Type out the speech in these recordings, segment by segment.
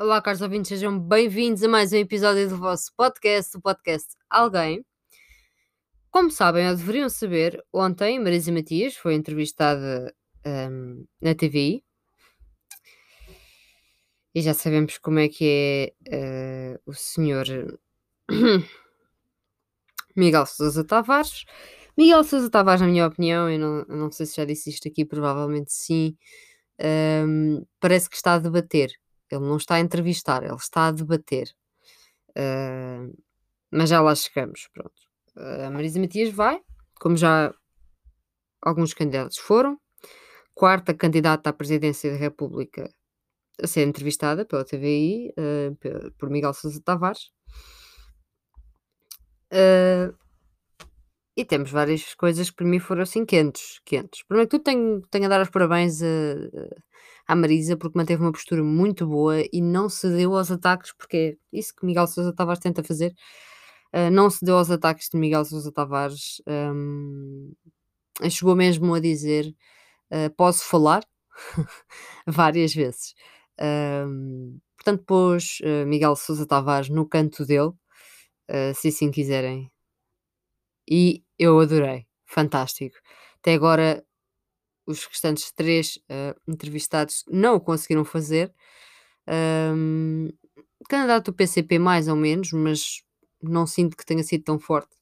Olá, caros ouvintes, sejam bem-vindos a mais um episódio do vosso podcast, o podcast Alguém. Como sabem, ou deveriam saber, ontem Marisa Matias foi entrevistada hum, na TVI e já sabemos como é que é eh, o senhor Miguel Sousa Tavares. Miguel Sousa Tavares, na minha opinião, eu não, eu não sei se já disse isto aqui, provavelmente sim, hum, parece que está a debater. Ele não está a entrevistar, ele está a debater. Uh, mas já lá chegamos, pronto. Uh, a Marisa Matias vai, como já alguns candidatos foram. Quarta candidata à presidência da República a ser entrevistada pela TVI, uh, por Miguel Sousa Tavares. Uh, e temos várias coisas que para mim foram assim quentes, quentes. Primeiro que tudo tenho, tenho a dar os parabéns a, à Marisa porque manteve uma postura muito boa e não cedeu aos ataques, porque é isso que Miguel Sousa Tavares tenta fazer. Uh, não cedeu aos ataques de Miguel Sousa Tavares. Um, chegou mesmo a dizer: uh, Posso falar? várias vezes. Um, portanto, pôs uh, Miguel Sousa Tavares no canto dele, se assim quiserem e eu adorei, fantástico. Até agora, os restantes três uh, entrevistados não o conseguiram fazer. Um, candidato do PCP, mais ou menos, mas não sinto que tenha sido tão forte.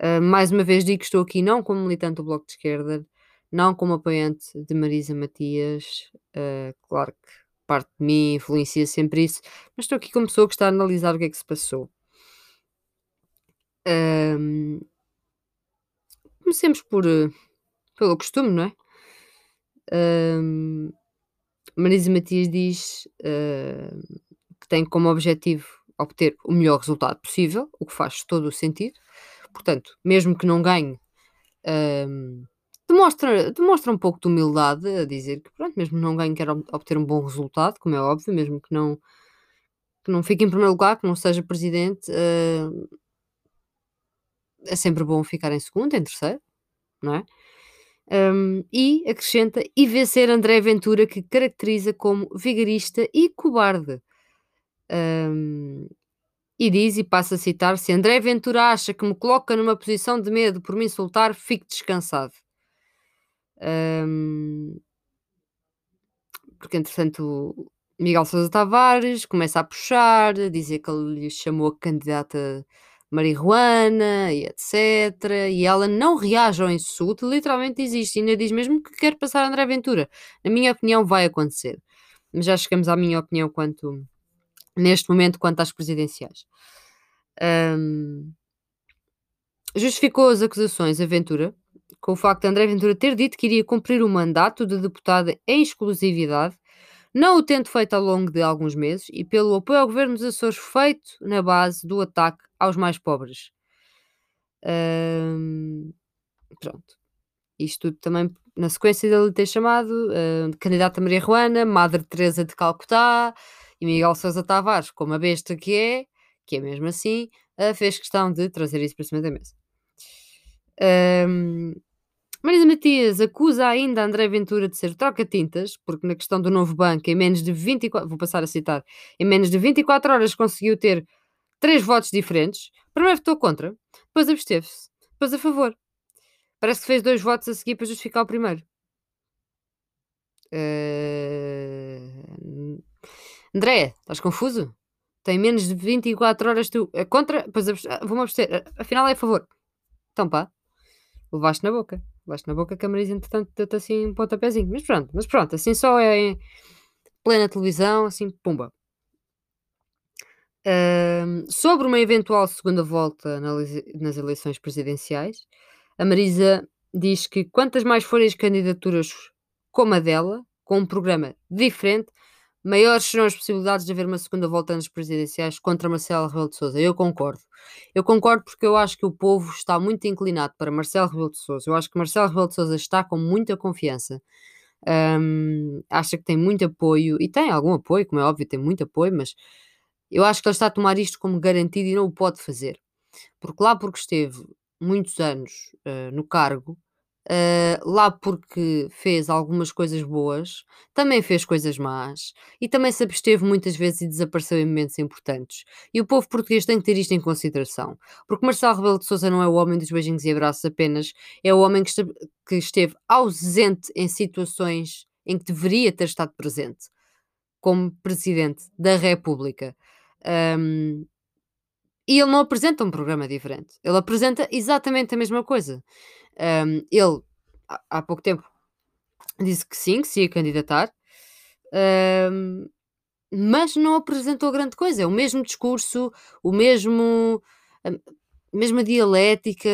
Uh, mais uma vez digo que estou aqui não como militante do Bloco de Esquerda, não como apoiante de Marisa Matias. Uh, claro que parte de mim influencia sempre isso, mas estou aqui como pessoa que está a analisar o que é que se passou. Um, comecemos por, uh, pelo costume, não é? Um, Marisa Matias diz uh, que tem como objetivo obter o melhor resultado possível, o que faz todo o sentido. Portanto, mesmo que não ganhe, um, demonstra, demonstra um pouco de humildade a dizer que, pronto, mesmo que não ganhe, quer obter um bom resultado, como é óbvio, mesmo que não, que não fique em primeiro lugar, que não seja presidente. Uh, é sempre bom ficar em segundo, em terceiro, não é? Um, e acrescenta e vencer André Ventura, que caracteriza como vigarista e cobarde. Um, e diz, e passa a citar: Se André Ventura acha que me coloca numa posição de medo por me insultar, fique descansado. Um, porque, entretanto, Miguel Sousa Tavares começa a puxar, a dizer que ele lhe chamou a candidata marihuana e etc. E ela não reage ao insulto, literalmente existe. E ainda diz mesmo que quer passar André Ventura. Na minha opinião, vai acontecer. Mas já chegamos à minha opinião quanto neste momento quanto às presidenciais. Um, justificou as acusações a Ventura com o facto de André Ventura ter dito que iria cumprir o mandato de deputada em exclusividade não o tendo feito ao longo de alguns meses e pelo apoio ao governo dos Açores feito na base do ataque aos mais pobres. pronto. Isto tudo também na sequência dele ter chamado uh, candidata Maria Ruana, Madre Teresa de Calcutá e Miguel Sousa Tavares, como a besta que é, que é mesmo assim, uh, fez questão de trazer isso para cima da mesa. Um, Marisa Matias acusa ainda André Ventura de ser troca-tintas, porque na questão do novo banco, em menos de 24, vou passar a citar, em menos de 24 horas conseguiu ter três votos diferentes. Primeiro votou contra, depois absteve-se, depois a favor. Parece que fez dois votos a seguir para justificar o primeiro. Uh... André, estás confuso? Tem menos de 24 horas tu. É contra, depois vou-me abster. Afinal é a favor. Então pá, levaste na boca levaste na boca a Marisa, entretanto, deu-te assim um pontapézinho. Mas pronto, mas pronto, assim só é em plena televisão, assim, pumba. Sobre uma eventual segunda volta nas eleições presidenciais, a Marisa diz que quantas mais forem as candidaturas como a dela, com um programa diferente, maiores serão as possibilidades de haver uma segunda volta nas presidenciais contra Marcelo Rebelo de Sousa. Eu concordo. Eu concordo porque eu acho que o povo está muito inclinado para Marcelo Rebelo de Sousa. Eu acho que Marcelo Rebelo de Sousa está com muita confiança. Um, acha que tem muito apoio e tem algum apoio, como é óbvio, tem muito apoio, mas eu acho que ele está a tomar isto como garantido e não o pode fazer. Porque lá porque esteve muitos anos uh, no cargo, uh, lá porque fez algumas coisas boas, também fez coisas más e também se absteve muitas vezes e desapareceu em momentos importantes. E o povo português tem que ter isto em consideração, porque Marcelo Rebelo de Sousa não é o homem dos beijinhos e abraços apenas, é o homem que, este que esteve ausente em situações em que deveria ter estado presente, como Presidente da República. Um, e ele não apresenta um programa diferente. Ele apresenta exatamente a mesma coisa. Um, ele, há, pouco tempo, disse que sim, que se ia candidatar, um, mas não apresentou grande coisa. É o mesmo discurso, o mesmo, a mesma dialética,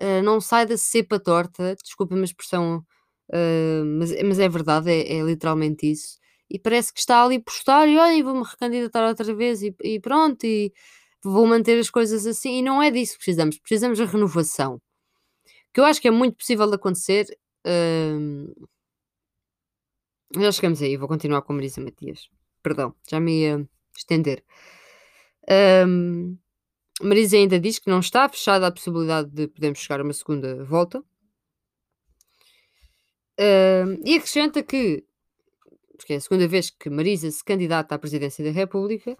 uh, não sai da cepa torta. Desculpa-me a expressão, uh, mas, mas é verdade, é, é literalmente isso e parece que está ali postar e olha, vou-me recandidatar outra vez e, e, pronto, e vou manter as coisas assim. E não é disso que precisamos, precisamos da renovação. Que eu acho que é muito possível de acontecer. Hum, já chegamos aí, vou continuar com a Marisa Matias. Perdão, já me ia estender. Hum, Marisa ainda diz que não está fechada a possibilidade de podermos chegar a uma segunda volta. Hum, e acrescenta que porque é a segunda vez que Marisa se candidata à presidência da República,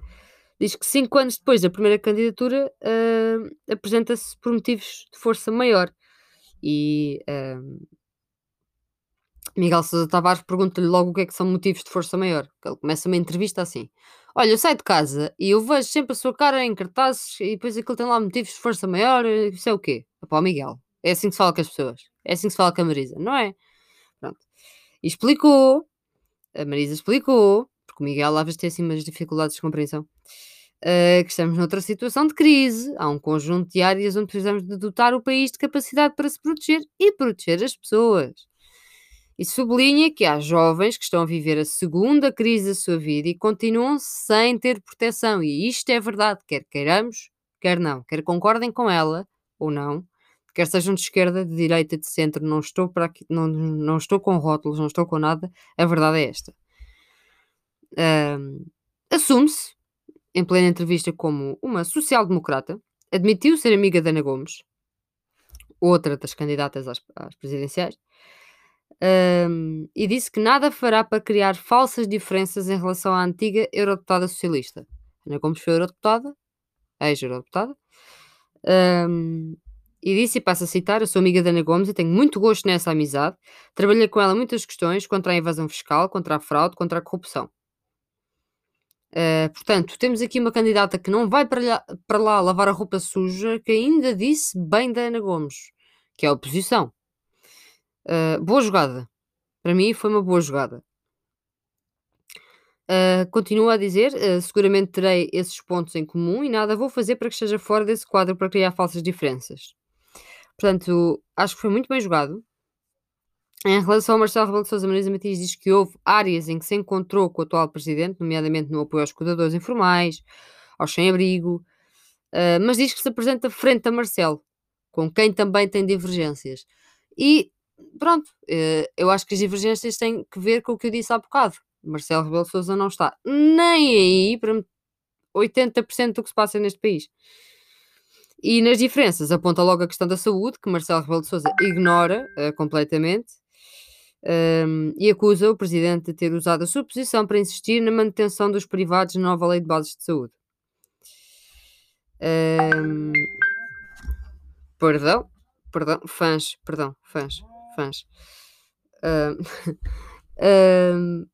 diz que cinco anos depois da primeira candidatura uh, apresenta-se por motivos de força maior. E uh, Miguel Sousa Tavares pergunta-lhe logo o que é que são motivos de força maior. Ele começa uma entrevista assim: Olha, eu saio de casa e eu vejo sempre a sua cara em cartazes e depois aquilo tem lá motivos de força maior. Isso é o quê? Para o Miguel. É assim que se fala com as pessoas. É assim que se fala com a Marisa, não é? Pronto. E explicou a Marisa explicou, porque o Miguel às vezes tem assim umas dificuldades de compreensão, uh, que estamos noutra situação de crise. Há um conjunto de áreas onde precisamos de dotar o país de capacidade para se proteger e proteger as pessoas. E sublinha que há jovens que estão a viver a segunda crise da sua vida e continuam sem ter proteção. E isto é verdade, quer queiramos, quer não. Quer concordem com ela ou não, quer sejam de esquerda, de direita, de centro, não estou, para aqui, não, não estou com rótulos, não estou com nada, a verdade é esta. Assume-se, em plena entrevista, como uma social-democrata, admitiu ser amiga de Ana Gomes, outra das candidatas às, às presidenciais, um, e disse que nada fará para criar falsas diferenças em relação à antiga eurodeputada socialista. Ana Gomes foi eurodeputada, ex-eurodeputada, um, e disse, e passo a citar, eu sou amiga da Ana Gomes e tenho muito gosto nessa amizade. Trabalhei com ela muitas questões contra a invasão fiscal, contra a fraude, contra a corrupção. Uh, portanto, temos aqui uma candidata que não vai para lá, para lá lavar a roupa suja, que ainda disse bem da Ana Gomes, que é a oposição. Uh, boa jogada. Para mim foi uma boa jogada. Uh, continua a dizer, uh, seguramente terei esses pontos em comum e nada vou fazer para que esteja fora desse quadro para criar falsas diferenças. Portanto, acho que foi muito bem jogado. Em relação ao Marcelo Rebelo de Sousa, Marisa Matias diz que houve áreas em que se encontrou com o atual presidente, nomeadamente no apoio aos cuidadores informais, aos sem-abrigo, uh, mas diz que se apresenta frente a Marcelo, com quem também tem divergências. E pronto, uh, eu acho que as divergências têm que ver com o que eu disse há bocado. Marcelo Rebelo de Sousa não está nem aí para 80% do que se passa neste país. E nas diferenças aponta logo a questão da saúde, que Marcelo Rebelo de Sousa ignora uh, completamente, um, e acusa o Presidente de ter usado a sua posição para insistir na manutenção dos privados na nova Lei de Bases de Saúde. Um, perdão, perdão, fãs, perdão, fãs, fãs. Um,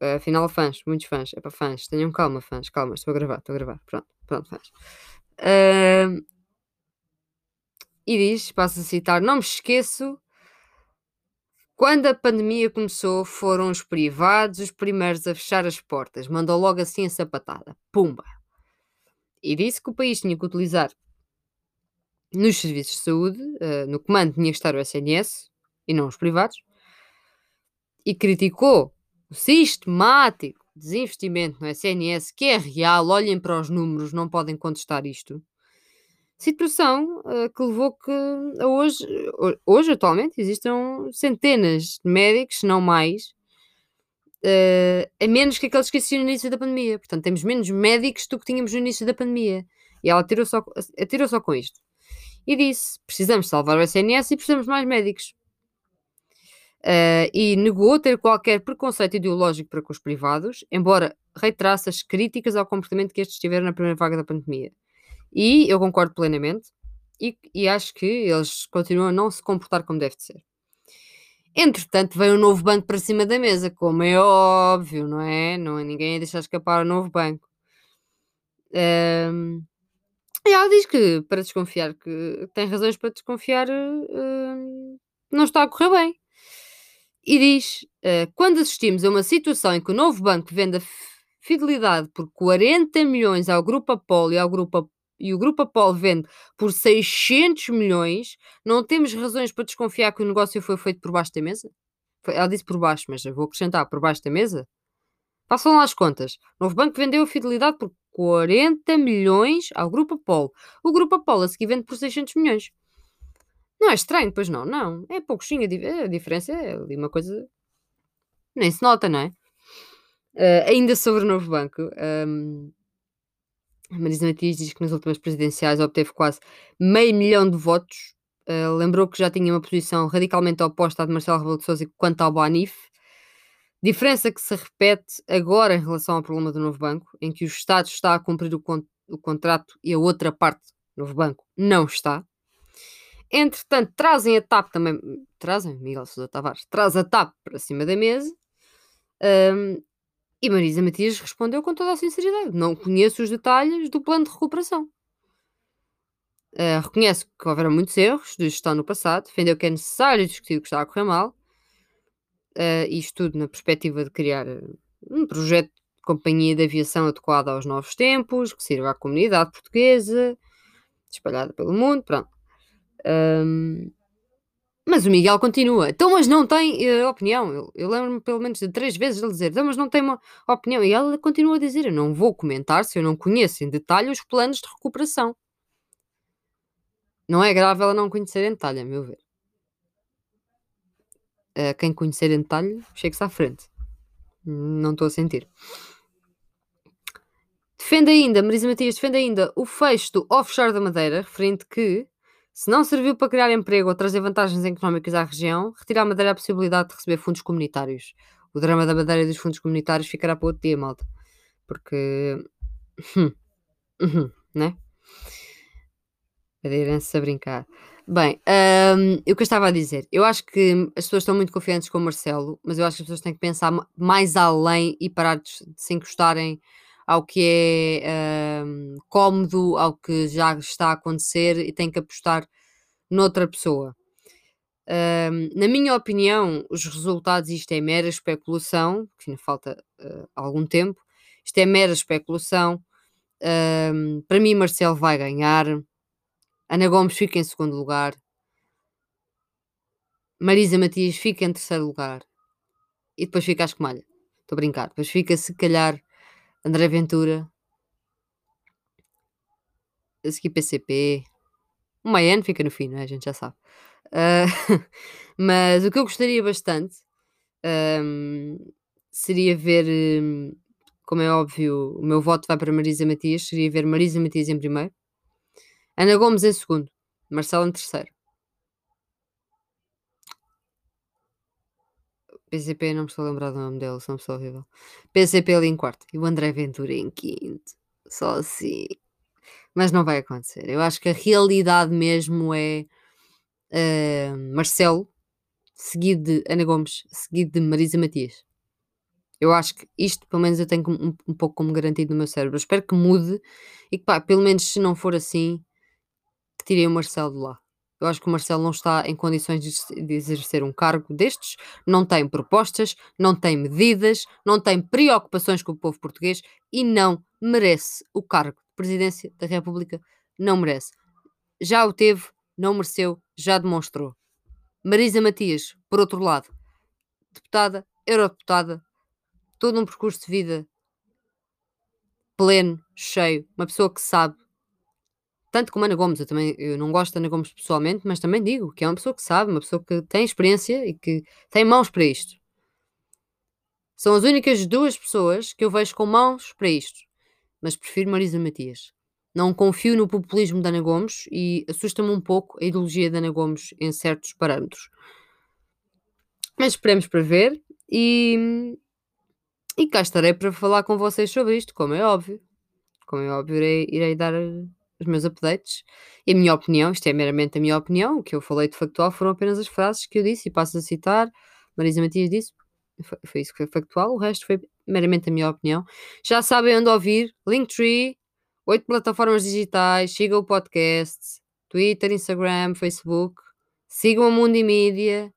afinal, fãs, muitos fãs, é para fãs, tenham calma, fãs, calma, estou a gravar, estou a gravar, pronto, pronto, fãs. Uh, e diz, passo a citar, não me esqueço, quando a pandemia começou, foram os privados os primeiros a fechar as portas. Mandou logo assim a sapatada. Pumba! E disse que o país tinha que utilizar nos serviços de saúde, uh, no comando tinha que estar o SNS e não os privados. E criticou o sistemático desinvestimento no SNS, que é real, olhem para os números, não podem contestar isto. Situação uh, que levou que a hoje, hoje atualmente, existam centenas de médicos, se não mais, uh, a menos que aqueles que existiam no início da pandemia. Portanto, temos menos médicos do que tínhamos no início da pandemia. E ela atirou só, atirou só com isto. e disse: precisamos salvar o SNS e precisamos de mais médicos. Uh, e negou ter qualquer preconceito ideológico para com os privados, embora reiterasse as críticas ao comportamento que estes tiveram na primeira vaga da pandemia. E eu concordo plenamente, e, e acho que eles continuam a não se comportar como deve de ser. Entretanto, veio um novo banco para cima da mesa, como é óbvio, não é? Não é ninguém a deixar escapar o novo banco. Um, e ela diz que para desconfiar, que tem razões para desconfiar, uh, não está a correr bem. E diz: uh, quando assistimos a uma situação em que o novo banco vende a fidelidade por 40 milhões ao Grupo Apolo e, ao grupo, e o Grupo Apolo vende por 600 milhões, não temos razões para desconfiar que o negócio foi feito por baixo da mesa? Ela disse por baixo, mas eu vou acrescentar por baixo da mesa. Façam lá as contas. Novo banco vendeu a fidelidade por 40 milhões ao Grupo Apolo. O Grupo Apolo a seguir vende por 600 milhões. Não é estranho, pois não, não. É pouquinho. A, diferença é ali uma coisa. Nem se nota, não é? Uh, ainda sobre o novo banco. Um, Marisa Matias diz que nas últimas presidenciais obteve quase meio milhão de votos. Uh, lembrou que já tinha uma posição radicalmente oposta à de Marcelo Rebelo de Sousa quanto ao Banif. Diferença que se repete agora em relação ao problema do novo banco, em que o Estado está a cumprir o, con o contrato e a outra parte, do novo banco, não está. Entretanto, trazem a TAP também. Trazem, Miguel Sousa Tavares, traz a TAP para cima da mesa. Um, e Marisa Matias respondeu com toda a sinceridade: não conheço os detalhes do plano de recuperação. Uh, reconhece que houveram muitos erros de gestão no passado, defendeu que é necessário discutir o que está a correr mal, uh, isto tudo na perspectiva de criar um projeto de companhia de aviação adequado aos novos tempos, que sirva à comunidade portuguesa, espalhada pelo mundo, pronto. Um, mas o Miguel continua. Então, mas não tem uh, opinião. Eu, eu lembro-me pelo menos de três vezes ele dizer, então, mas não tem uma opinião. E ela continua a dizer: Eu não vou comentar se eu não conheço em detalhe os planos de recuperação. Não é grave ela não conhecer em detalhe, a meu ver. Uh, quem conhecer em detalhe, chegue-se à frente. Não estou a sentir. Defende ainda, Marisa Matias defende ainda o fecho do offshore da Madeira, referente que se não serviu para criar emprego ou trazer vantagens económicas à região, retirar a Madeira a possibilidade de receber fundos comunitários. O drama da Madeira e dos fundos comunitários ficará para outro dia, malta. Porque. Hum, uhum, né? Aderem-se a brincar. Bem, um, o que eu estava a dizer, eu acho que as pessoas estão muito confiantes com o Marcelo, mas eu acho que as pessoas têm que pensar mais além e parar de, de se encostarem ao que é um, cómodo, ao que já está a acontecer e tem que apostar noutra pessoa. Um, na minha opinião, os resultados, isto é mera especulação, que ainda falta uh, algum tempo, isto é mera especulação. Um, para mim, Marcelo vai ganhar. Ana Gomes fica em segundo lugar. Marisa Matias fica em terceiro lugar. E depois fica a escumalha. Estou a brincar. Depois fica, se calhar, André Ventura, a seguir PCP, o Maiano fica no fim, não é? A gente já sabe. Uh, mas o que eu gostaria bastante um, seria ver, um, como é óbvio, o meu voto vai para Marisa Matias, seria ver Marisa Matias em primeiro, Ana Gomes em segundo, Marcelo em terceiro. PCP, não me estou a lembrar do nome dele, uma pessoa horrível. PCP ali em quarto e o André Ventura em quinto. Só assim. Mas não vai acontecer. Eu acho que a realidade mesmo é uh, Marcelo, seguido de Ana Gomes, seguido de Marisa Matias. Eu acho que isto, pelo menos, eu tenho um, um pouco como garantido no meu cérebro. Eu espero que mude e que, pá, pelo menos se não for assim, que o Marcelo de lá. Eu acho que o Marcelo não está em condições de exercer um cargo destes, não tem propostas, não tem medidas, não tem preocupações com o povo português e não merece o cargo de presidência da República. Não merece. Já o teve, não mereceu, já demonstrou. Marisa Matias, por outro lado, deputada, eurodeputada, todo um percurso de vida pleno, cheio, uma pessoa que sabe tanto como Ana Gomes, eu também eu não gosto de Ana Gomes pessoalmente, mas também digo que é uma pessoa que sabe, uma pessoa que tem experiência e que tem mãos para isto. São as únicas duas pessoas que eu vejo com mãos para isto. Mas prefiro Marisa Matias. Não confio no populismo da Ana Gomes e assusta-me um pouco a ideologia da Ana Gomes em certos parâmetros. Mas esperemos para ver e, e cá estarei para falar com vocês sobre isto, como é óbvio. Como é óbvio, irei, irei dar os meus updates e a minha opinião, isto é meramente a minha opinião, o que eu falei de factual foram apenas as frases que eu disse e passo a citar. Marisa Matias disse, foi, foi isso que foi factual, o resto foi meramente a minha opinião. Já sabem onde ouvir, Linktree, oito plataformas digitais, sigam o podcast, Twitter, Instagram, Facebook, sigam a Mundo e Mídia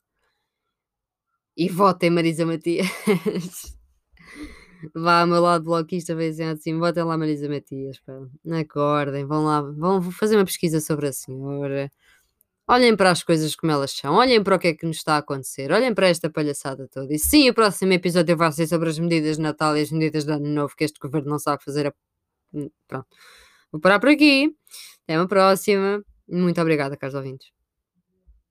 e votem Marisa Matias. Vá ao meu lado bloquista, dizendo assim, votem lá Marisa Matias, pá. Acordem, vão lá, vão fazer uma pesquisa sobre a senhora. Olhem para as coisas como elas são, olhem para o que é que nos está a acontecer, olhem para esta palhaçada toda. E sim, o próximo episódio vai ser sobre as medidas de Natal e as medidas de Ano Novo que este governo não sabe fazer. A... Hum, pronto. Vou parar por aqui. Até uma próxima. Muito obrigada, caros ouvintes.